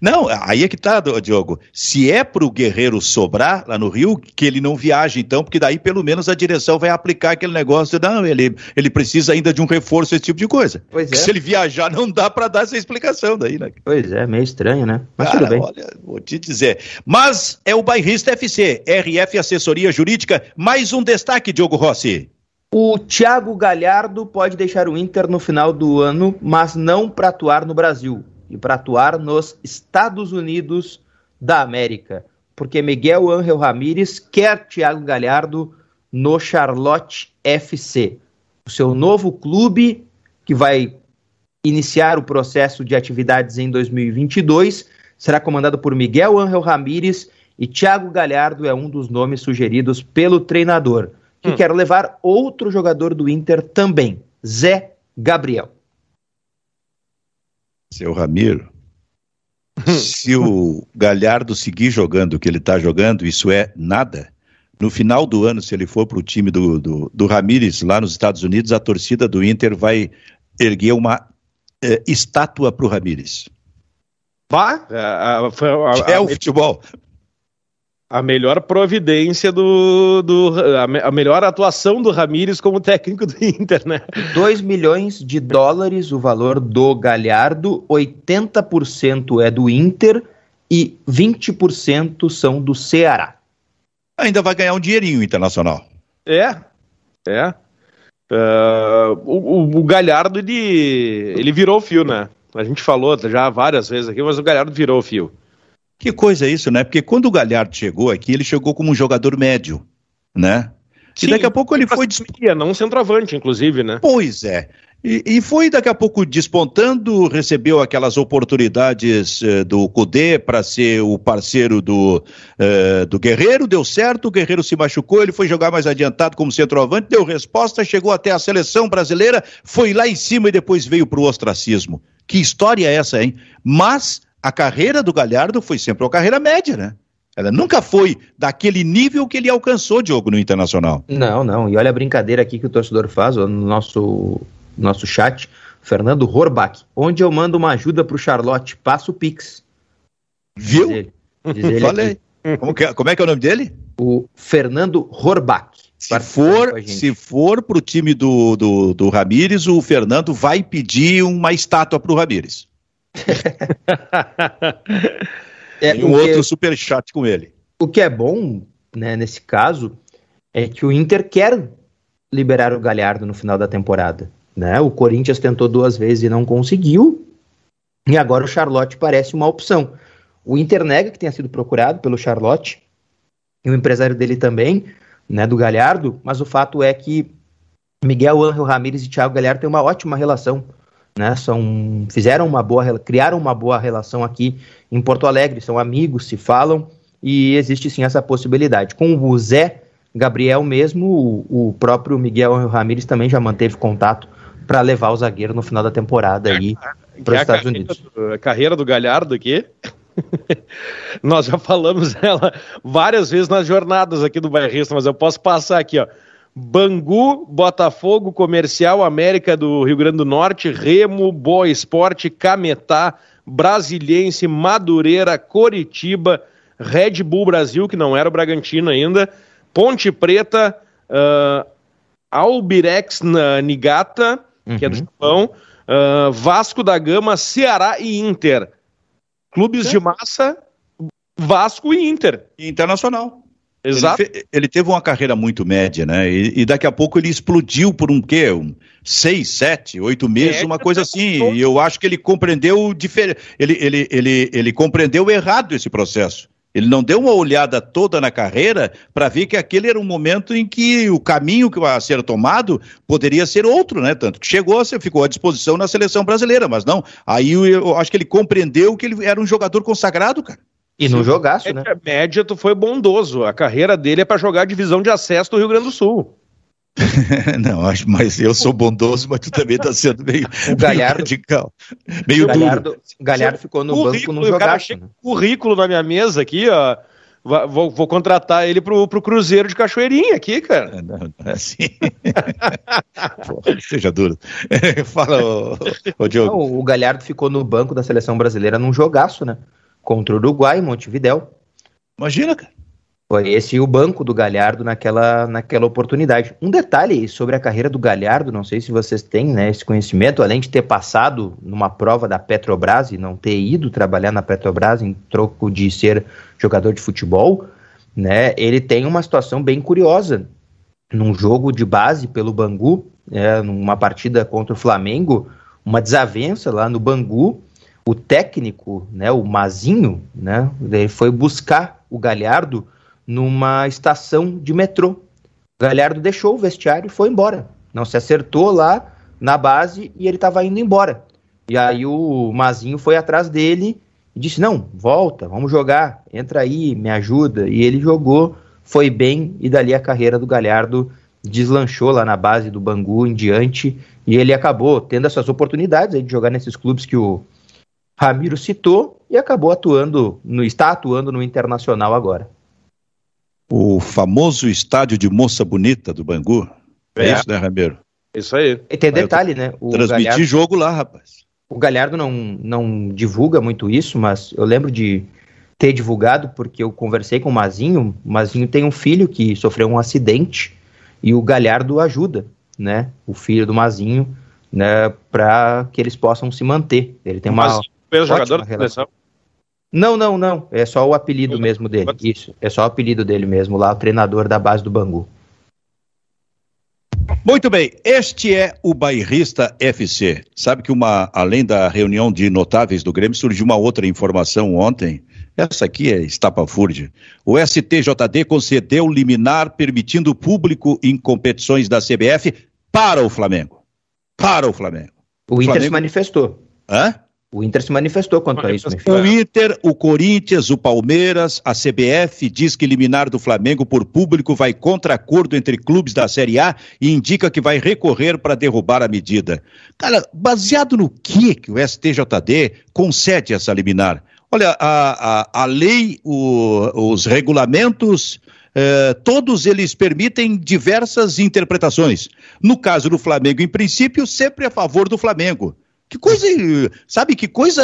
Não, aí é que tá, Diogo. Se é para o Guerreiro sobrar lá no Rio, que ele não viaje, então, porque daí pelo menos a direção vai aplicar aquele negócio de, não, ele, ele precisa ainda de um reforço, esse tipo de coisa. Pois é. Se ele viajar, não dá para dar essa explicação daí, né? Pois é, meio estranho, né? Mas Cara, tudo bem. Olha, vou te dizer. Mas é o Bairrista FC, RF Assessoria Jurídica. Mais um destaque, Diogo Rossi. O Thiago Galhardo pode deixar o Inter no final do ano, mas não para atuar no Brasil e para atuar nos Estados Unidos da América, porque Miguel Ángel Ramírez quer Thiago Galhardo no Charlotte FC, o seu novo clube que vai iniciar o processo de atividades em 2022, será comandado por Miguel Ángel Ramírez e Thiago Galhardo é um dos nomes sugeridos pelo treinador, que hum. quer levar outro jogador do Inter também, Zé Gabriel seu Ramiro, se o Galhardo seguir jogando o que ele está jogando, isso é nada. No final do ano, se ele for para o time do, do, do Ramires lá nos Estados Unidos, a torcida do Inter vai erguer uma é, estátua para o Ramires. Vá? É, é o futebol a melhor providência do, do a, a, melhor atuação do Ramires como técnico do Inter, né? 2 milhões de dólares o valor do Galhardo, 80% é do Inter e 20% são do Ceará. Ainda vai ganhar um dinheirinho internacional. É, é. Uh, o, o, Galhardo, ele, ele virou o fio, né? A gente falou já várias vezes aqui, mas o Galhardo virou o fio. Que coisa é isso, né? Porque quando o Galhardo chegou aqui, ele chegou como um jogador médio, né? Sim, e daqui a pouco ele foi. Disputar, não centroavante, inclusive, né? Pois é. E, e, foi daqui a pouco despontando, recebeu aquelas oportunidades eh, do Cudê para ser o parceiro do, eh, do Guerreiro, deu certo, o Guerreiro se machucou, ele foi jogar mais adiantado como centroavante, deu resposta, chegou até a seleção brasileira, foi lá em cima e depois veio para o ostracismo. Que história é essa, hein? Mas a carreira do Galhardo foi sempre uma carreira média, né? Ela nunca foi daquele nível que ele alcançou, Diogo, no Internacional. Não, não. E olha a brincadeira aqui que o torcedor faz no nosso, nosso chat. Fernando Horbach. Onde eu mando uma ajuda pro Charlotte, passo o Pix. Viu? Diz ele, diz ele Falei. Como, que, é, como é que é o nome dele? O Fernando Horbach. Se for, se for pro time do, do, do Ramires, o Fernando vai pedir uma estátua pro Ramires. é, e um outro super chat com ele. O que é bom, né, nesse caso, é que o Inter quer liberar o Galhardo no final da temporada. Né? O Corinthians tentou duas vezes e não conseguiu. E agora o Charlotte parece uma opção. O Inter nega que tenha sido procurado pelo Charlotte, e o empresário dele também, né, do Galhardo, mas o fato é que Miguel Ángel Ramírez e Thiago Galhardo têm uma ótima relação né? São, fizeram uma boa, criaram uma boa relação aqui em Porto Alegre, são amigos, se falam e existe sim essa possibilidade. Com o Zé Gabriel mesmo, o, o próprio Miguel Ramírez também já manteve contato para levar o zagueiro no final da temporada aí para os Estados Unidos. Do, a carreira do Galhardo aqui. Nós já falamos ela várias vezes nas jornadas aqui do bairrista, mas eu posso passar aqui, ó. Bangu, Botafogo, Comercial, América do Rio Grande do Norte, Remo, Boa Esporte, Cametá, Brasiliense, Madureira, Coritiba, Red Bull Brasil, que não era o Bragantino ainda, Ponte Preta, uh, Albirex Nigata, que é do uhum. Japão, uh, Vasco da Gama, Ceará e Inter. Clubes é. de massa, Vasco e Inter. Internacional. Exato. Ele, ele, teve uma carreira muito média, né? E, e, daqui a pouco ele explodiu por um quê? Um seis, sete, oito meses, uma coisa assim. E eu acho que ele compreendeu. Ele, ele, ele, ele compreendeu errado esse processo. Ele não deu uma olhada toda na carreira para ver que aquele era um momento em que o caminho que ia ser tomado poderia ser outro, né? Tanto que chegou, você ficou à disposição na seleção brasileira, mas não. Aí eu acho que ele compreendeu que ele era um jogador consagrado, cara. E não jogasse, né? Média, tu foi bondoso. A carreira dele é para jogar a divisão de acesso do Rio Grande do Sul. não, acho, mas eu sou bondoso, mas tu também está sendo meio, o Galhardo, meio radical. Meio o Galhardo, duro. Galhardo ficou no banco no jogaço. Né? currículo na minha mesa aqui, ó. Vou, vou, contratar ele pro, pro Cruzeiro de Cachoeirinha aqui, cara. É, não, não é assim. Porra, seja duro. Fala, ô, ô Diogo. Não, o Galhardo ficou no banco da seleção brasileira num jogaço, né? Contra o Uruguai, Montevidéu. Imagina, cara. Foi esse o banco do Galhardo naquela, naquela oportunidade. Um detalhe sobre a carreira do Galhardo, não sei se vocês têm né, esse conhecimento, além de ter passado numa prova da Petrobras e não ter ido trabalhar na Petrobras em troco de ser jogador de futebol, né, ele tem uma situação bem curiosa. Num jogo de base pelo Bangu, é, numa partida contra o Flamengo, uma desavença lá no Bangu, o técnico, né, o Mazinho, né, ele foi buscar o Galhardo numa estação de metrô. O Galhardo deixou o vestiário e foi embora. Não se acertou lá na base e ele estava indo embora. E aí o Mazinho foi atrás dele e disse: Não, volta, vamos jogar, entra aí, me ajuda. E ele jogou, foi bem, e dali a carreira do Galhardo deslanchou lá na base do Bangu em diante. E ele acabou tendo essas oportunidades de jogar nesses clubes que o Ramiro citou e acabou atuando, no, está atuando no Internacional agora o famoso estádio de Moça Bonita do Bangu. É, é isso, né, Ramiro? Isso aí. E tem detalhe, né? O transmitir Galhardo, jogo lá, rapaz. O Galhardo não, não divulga muito isso, mas eu lembro de ter divulgado porque eu conversei com o Mazinho. O Mazinho tem um filho que sofreu um acidente e o Galhardo ajuda, né? O filho do Mazinho, né? Para que eles possam se manter. Ele tem uma. Mas, jogador da seleção? Não, não, não. É só o apelido mesmo dele. Isso. É só o apelido dele mesmo lá, o treinador da base do Bangu. Muito bem, este é o Bairrista FC. Sabe que uma, além da reunião de notáveis do Grêmio, surgiu uma outra informação ontem. Essa aqui é estapafúrdia. O STJD concedeu liminar permitindo público em competições da CBF para o Flamengo. Para o Flamengo. O, o Inter Flamengo... se manifestou. Hã? O Inter se manifestou quanto a isso. O Inter, o Corinthians, o Palmeiras, a CBF diz que eliminar do Flamengo por público vai contra acordo entre clubes da Série A e indica que vai recorrer para derrubar a medida. Cara, baseado no que, que o STJD concede essa liminar? Olha, a, a, a lei, o, os regulamentos, eh, todos eles permitem diversas interpretações. No caso do Flamengo, em princípio, sempre a favor do Flamengo. Que coisa, sabe, que coisa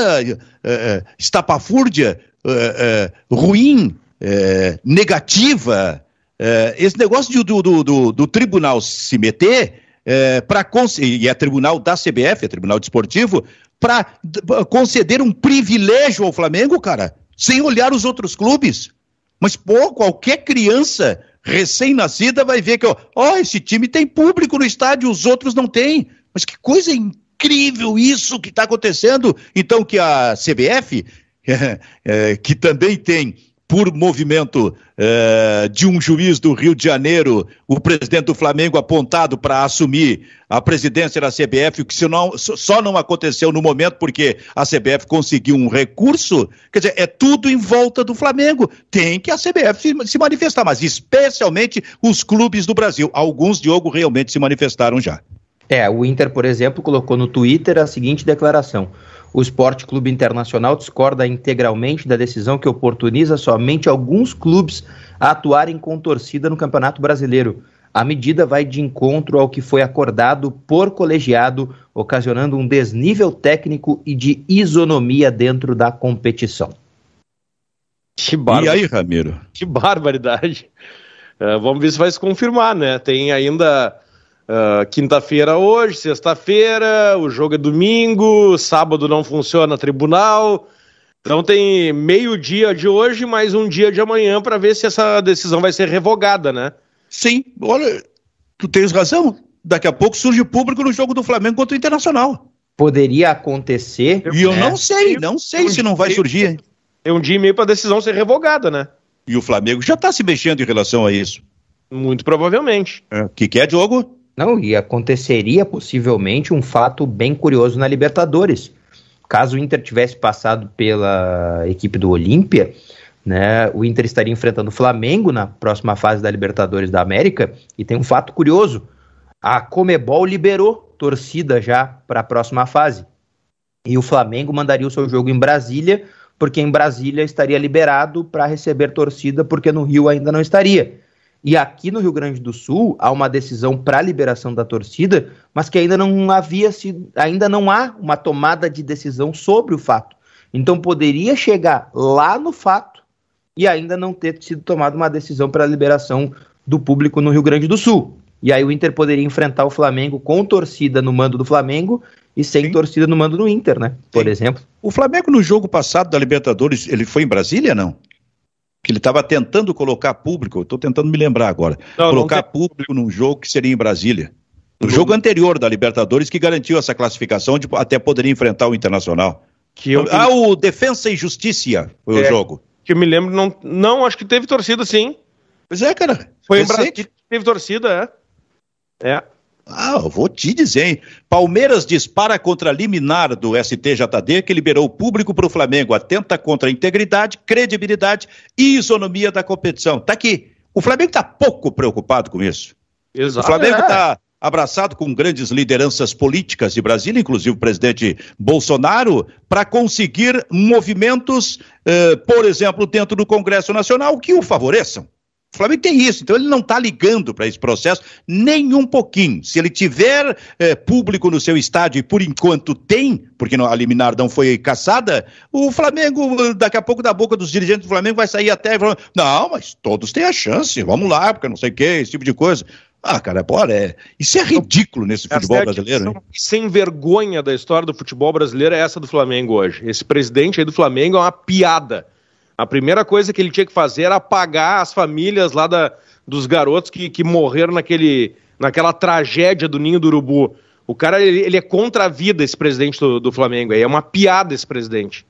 é, estapafúrdia, é, é, ruim, negativa. esse negócio de, do, do, do, do, tribunal se meter para e é tribunal da CBF, é tribunal desportivo, para conceder um privilégio ao Flamengo, cara, sem olhar os outros clubes. Mas, pô, qualquer criança recém-nascida vai ver que, ó, ó, esse time tem público no estádio, os outros não têm. Mas que coisa incrível incrível isso que está acontecendo. Então, que a CBF, é, é, que também tem por movimento é, de um juiz do Rio de Janeiro, o presidente do Flamengo apontado para assumir a presidência da CBF, o que não, só não aconteceu no momento porque a CBF conseguiu um recurso. Quer dizer, é tudo em volta do Flamengo. Tem que a CBF se, se manifestar, mas especialmente os clubes do Brasil. Alguns, Diogo, realmente se manifestaram já. É, o Inter, por exemplo, colocou no Twitter a seguinte declaração: O Esporte Clube Internacional discorda integralmente da decisão que oportuniza somente alguns clubes a atuarem com torcida no Campeonato Brasileiro. A medida vai de encontro ao que foi acordado por colegiado, ocasionando um desnível técnico e de isonomia dentro da competição. Que e aí, Ramiro? Que barbaridade. Uh, vamos ver se vai se confirmar, né? Tem ainda Uh, Quinta-feira hoje, sexta-feira, o jogo é domingo, sábado não funciona tribunal. Então tem meio dia de hoje mais um dia de amanhã para ver se essa decisão vai ser revogada, né? Sim, olha, tu tens razão. Daqui a pouco surge público no jogo do Flamengo contra o Internacional. Poderia acontecer. E eu né? não sei, não sei se não vai surgir. É um dia e meio para a decisão ser revogada, né? E o Flamengo já está se mexendo em relação a isso. Muito provavelmente. O é, que, que é, Diogo? Não, e aconteceria possivelmente um fato bem curioso na Libertadores. Caso o Inter tivesse passado pela equipe do Olímpia, né, o Inter estaria enfrentando o Flamengo na próxima fase da Libertadores da América. E tem um fato curioso: a Comebol liberou torcida já para a próxima fase. E o Flamengo mandaria o seu jogo em Brasília, porque em Brasília estaria liberado para receber torcida, porque no Rio ainda não estaria. E aqui no Rio Grande do Sul há uma decisão para a liberação da torcida, mas que ainda não havia sido, ainda não há uma tomada de decisão sobre o fato. Então poderia chegar lá no fato e ainda não ter sido tomada uma decisão para a liberação do público no Rio Grande do Sul. E aí o Inter poderia enfrentar o Flamengo com torcida no mando do Flamengo e sem Sim. torcida no mando do Inter, né? Por Sim. exemplo. O Flamengo no jogo passado da Libertadores, ele foi em Brasília, não? Que ele estava tentando colocar público, estou tentando me lembrar agora, não, colocar não tem... público num jogo que seria em Brasília. No jogo anterior da Libertadores, que garantiu essa classificação, de, até poderia enfrentar o Internacional. Que eu... Ah, o Defensa e Justiça foi é, o jogo. Que eu me lembro, não, não, acho que teve torcida sim. Pois é, cara. Foi recente. em Brasília, teve torcida, é. É. Ah, eu vou te dizer, hein? Palmeiras dispara contra liminar do STJD, que liberou o público para o Flamengo. Atenta contra a integridade, credibilidade e isonomia da competição. Tá aqui. O Flamengo está pouco preocupado com isso. Exato. O Flamengo está é. abraçado com grandes lideranças políticas de Brasília, inclusive o presidente Bolsonaro, para conseguir movimentos, eh, por exemplo, dentro do Congresso Nacional, que o favoreçam. O Flamengo tem isso, então ele não está ligando para esse processo nem um pouquinho. Se ele tiver é, público no seu estádio, e por enquanto tem, porque a liminar não foi caçada, o Flamengo, daqui a pouco, da boca dos dirigentes do Flamengo, vai sair até falando: não, mas todos têm a chance, vamos lá, porque não sei o que, esse tipo de coisa. Ah, cara, bora, é. Isso é ridículo nesse futebol é brasileiro. Hein? Sem vergonha da história do futebol brasileiro é essa do Flamengo hoje. Esse presidente aí do Flamengo é uma piada. A primeira coisa que ele tinha que fazer era apagar as famílias lá da, dos garotos que, que morreram naquele, naquela tragédia do Ninho do Urubu. O cara, ele, ele é contra a vida, esse presidente do, do Flamengo. É uma piada esse presidente.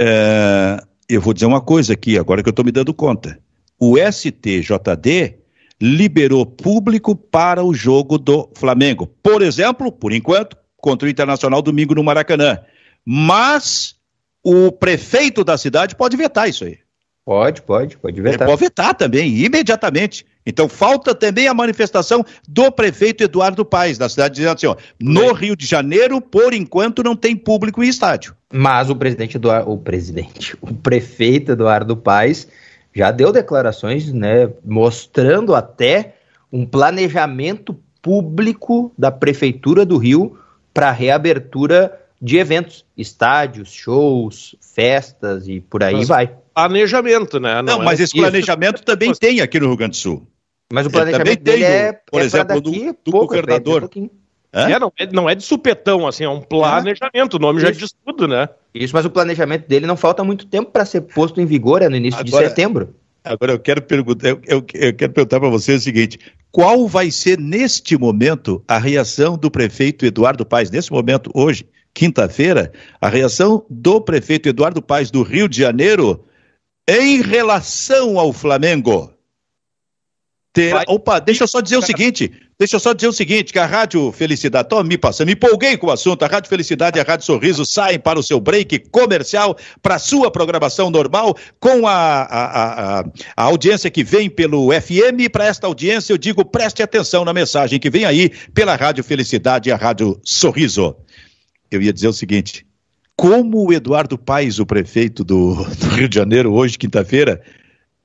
É, eu vou dizer uma coisa aqui, agora que eu estou me dando conta. O STJD liberou público para o jogo do Flamengo. Por exemplo, por enquanto, contra o Internacional domingo no Maracanã. Mas o prefeito da cidade pode vetar isso aí. Pode, pode, pode vetar. Ele pode vetar também, imediatamente. Então falta também a manifestação do prefeito Eduardo Paes, da cidade, dizendo assim: ó, no Rio de Janeiro, por enquanto, não tem público em estádio. Mas o presidente Eduardo, o presidente, o prefeito Eduardo Paes já deu declarações, né, mostrando até um planejamento público da prefeitura do Rio para reabertura de eventos, estádios, shows, festas e por aí mas vai. Planejamento, né? Não, Não é mas esse planejamento isso. também tem aqui no Rio Grande do Sul. Mas o planejamento dele é, por é exemplo, do, do pouco, governador. É, não, é, não é de supetão, assim, é um planejamento, o nome isso. já diz tudo, né? Isso, mas o planejamento dele não falta muito tempo para ser posto em vigor, é no início Agora, de setembro. Agora eu quero perguntar, eu, eu, eu quero perguntar para você o seguinte: qual vai ser neste momento a reação do prefeito Eduardo Paes, nesse momento, hoje, quinta-feira, a reação do prefeito Eduardo Paes do Rio de Janeiro em relação ao Flamengo. Ter... Opa, deixa eu só dizer o seguinte, deixa eu só dizer o seguinte, que a Rádio Felicidade, tô me passando, me empolguei com o assunto, a Rádio Felicidade e a Rádio Sorriso saem para o seu break comercial, para a sua programação normal, com a, a, a, a audiência que vem pelo FM, para esta audiência eu digo, preste atenção na mensagem que vem aí pela Rádio Felicidade e a Rádio Sorriso eu ia dizer o seguinte: como o Eduardo Paes, o prefeito do, do Rio de Janeiro, hoje, quinta-feira,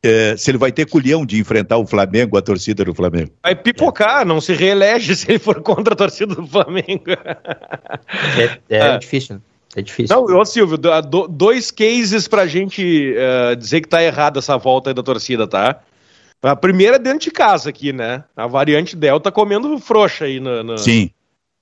é, se ele vai ter culhão de enfrentar o Flamengo, a torcida do Flamengo. Vai pipocar, não se reelege se ele for contra a torcida do Flamengo. É, é, é. difícil. É difícil. Não, ô Silvio, dois cases pra gente uh, dizer que tá errada essa volta aí da torcida, tá? A primeira é dentro de casa aqui, né? A variante Delta comendo frouxa aí no, no, Sim.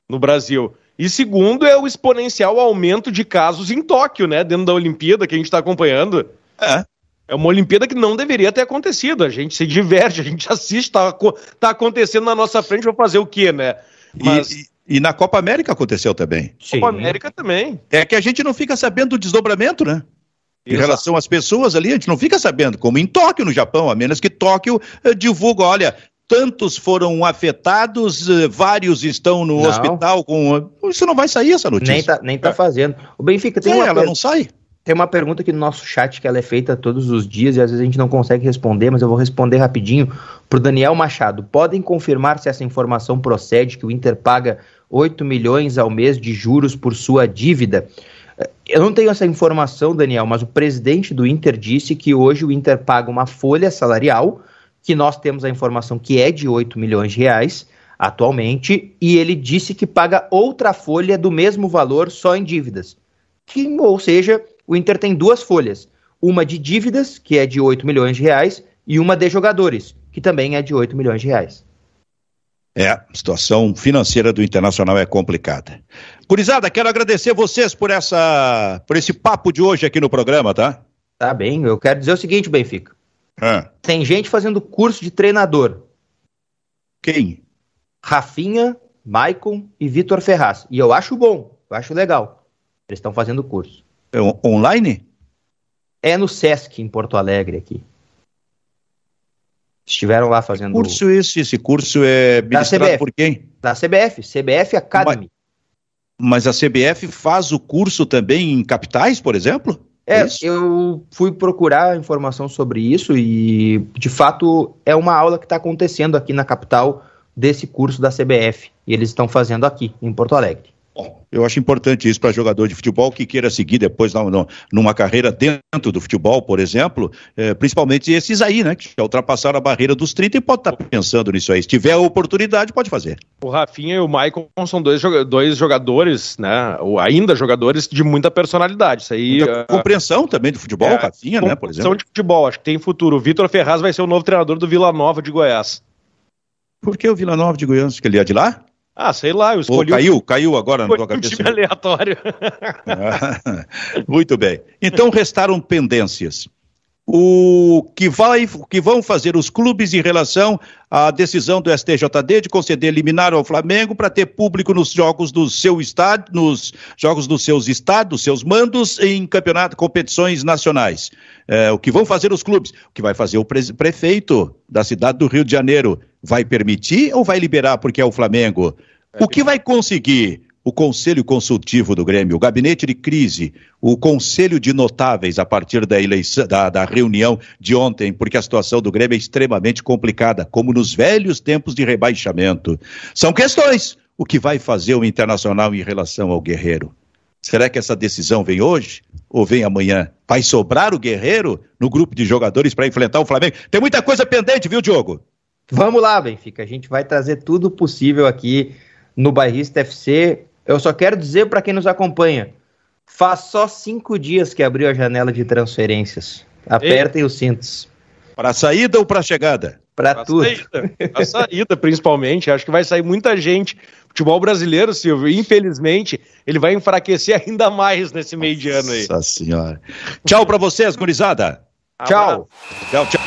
no Brasil. E segundo é o exponencial aumento de casos em Tóquio, né? Dentro da Olimpíada que a gente está acompanhando. É. É uma Olimpíada que não deveria ter acontecido. A gente se diverte, a gente assiste, tá, tá acontecendo na nossa frente, vai fazer o quê, né? Mas... E, e, e na Copa América aconteceu também. Sim. Copa América também. É que a gente não fica sabendo do desdobramento, né? Em Exato. relação às pessoas ali, a gente não fica sabendo, como em Tóquio, no Japão, a menos que Tóquio eh, divulga, olha, tantos foram afetados, eh, vários estão no não. hospital com. Isso não vai sair essa notícia. Nem tá, nem tá fazendo. O Benfica tem é, uma. Ela per... não sai. Tem uma pergunta aqui no nosso chat que ela é feita todos os dias e às vezes a gente não consegue responder, mas eu vou responder rapidinho para o Daniel Machado. Podem confirmar se essa informação procede que o Inter paga 8 milhões ao mês de juros por sua dívida? Eu não tenho essa informação, Daniel, mas o presidente do Inter disse que hoje o Inter paga uma folha salarial, que nós temos a informação que é de 8 milhões de reais atualmente, e ele disse que paga outra folha do mesmo valor só em dívidas. Que, ou seja, o Inter tem duas folhas. Uma de dívidas, que é de 8 milhões de reais, e uma de jogadores, que também é de 8 milhões de reais. É, a situação financeira do Internacional é complicada. Curizada, quero agradecer vocês por essa, por esse papo de hoje aqui no programa, tá? Tá bem, eu quero dizer o seguinte, Benfica. Ah. Tem gente fazendo curso de treinador. Quem? Rafinha, Maicon e Vitor Ferraz. E eu acho bom, eu acho legal. Eles estão fazendo curso. É online? É no Sesc, em Porto Alegre, aqui. Estiveram lá fazendo. Que curso esse? Esse curso é ministrado por quem? Da CBF, CBF Academy. Mas, mas, a CBF faz o curso também em capitais, por exemplo? É, é eu fui procurar informação sobre isso e, de fato, é uma aula que está acontecendo aqui na capital desse curso da CBF. E eles estão fazendo aqui, em Porto Alegre. Bom, eu acho importante isso para jogador de futebol que queira seguir depois numa carreira dentro do futebol, por exemplo, é, principalmente esses aí, né, que já ultrapassaram a barreira dos 30 e pode estar tá pensando nisso aí. Se tiver a oportunidade, pode fazer. O Rafinha e o Maicon são dois, dois jogadores, né, ou ainda jogadores de muita personalidade. Isso aí, muita uh, compreensão também do futebol, é, Rafinha, né, por exemplo. de futebol, acho que tem futuro. O Vitor Ferraz vai ser o novo treinador do Vila Nova de Goiás. Por que o Vila Nova de Goiás? Que ele é de lá? Ah, sei lá, eu escolhi. Pô, caiu, caiu agora na tua cabeça. Um time aleatório. muito bem. Então restaram pendências. O que, vai, o que vão fazer os clubes em relação à decisão do STJD de conceder liminar ao Flamengo para ter público nos jogos do seu estado, nos jogos dos seus estados, seus mandos em campeonato, competições nacionais. É, o que vão fazer os clubes? O que vai fazer o prefeito da cidade do Rio de Janeiro? Vai permitir ou vai liberar porque é o Flamengo? O que vai conseguir o Conselho Consultivo do Grêmio, o Gabinete de Crise, o Conselho de Notáveis a partir da eleição, da, da, reunião de ontem, porque a situação do Grêmio é extremamente complicada, como nos velhos tempos de rebaixamento. São questões. O que vai fazer o Internacional em relação ao Guerreiro? Será que essa decisão vem hoje ou vem amanhã? Vai sobrar o Guerreiro no grupo de jogadores para enfrentar o Flamengo? Tem muita coisa pendente, viu, Diogo? Vamos lá, Benfica. A gente vai trazer tudo possível aqui no Bairrista FC. Eu só quero dizer para quem nos acompanha: faz só cinco dias que abriu a janela de transferências. Apertem os cintos. Para a saída ou para a chegada? Para tudo. Para a saída, principalmente. Acho que vai sair muita gente. Futebol brasileiro, Silvio, infelizmente, ele vai enfraquecer ainda mais nesse meio de ano aí. Nossa senhora. Tchau para vocês, gurizada. Tchau. Tchau, tchau.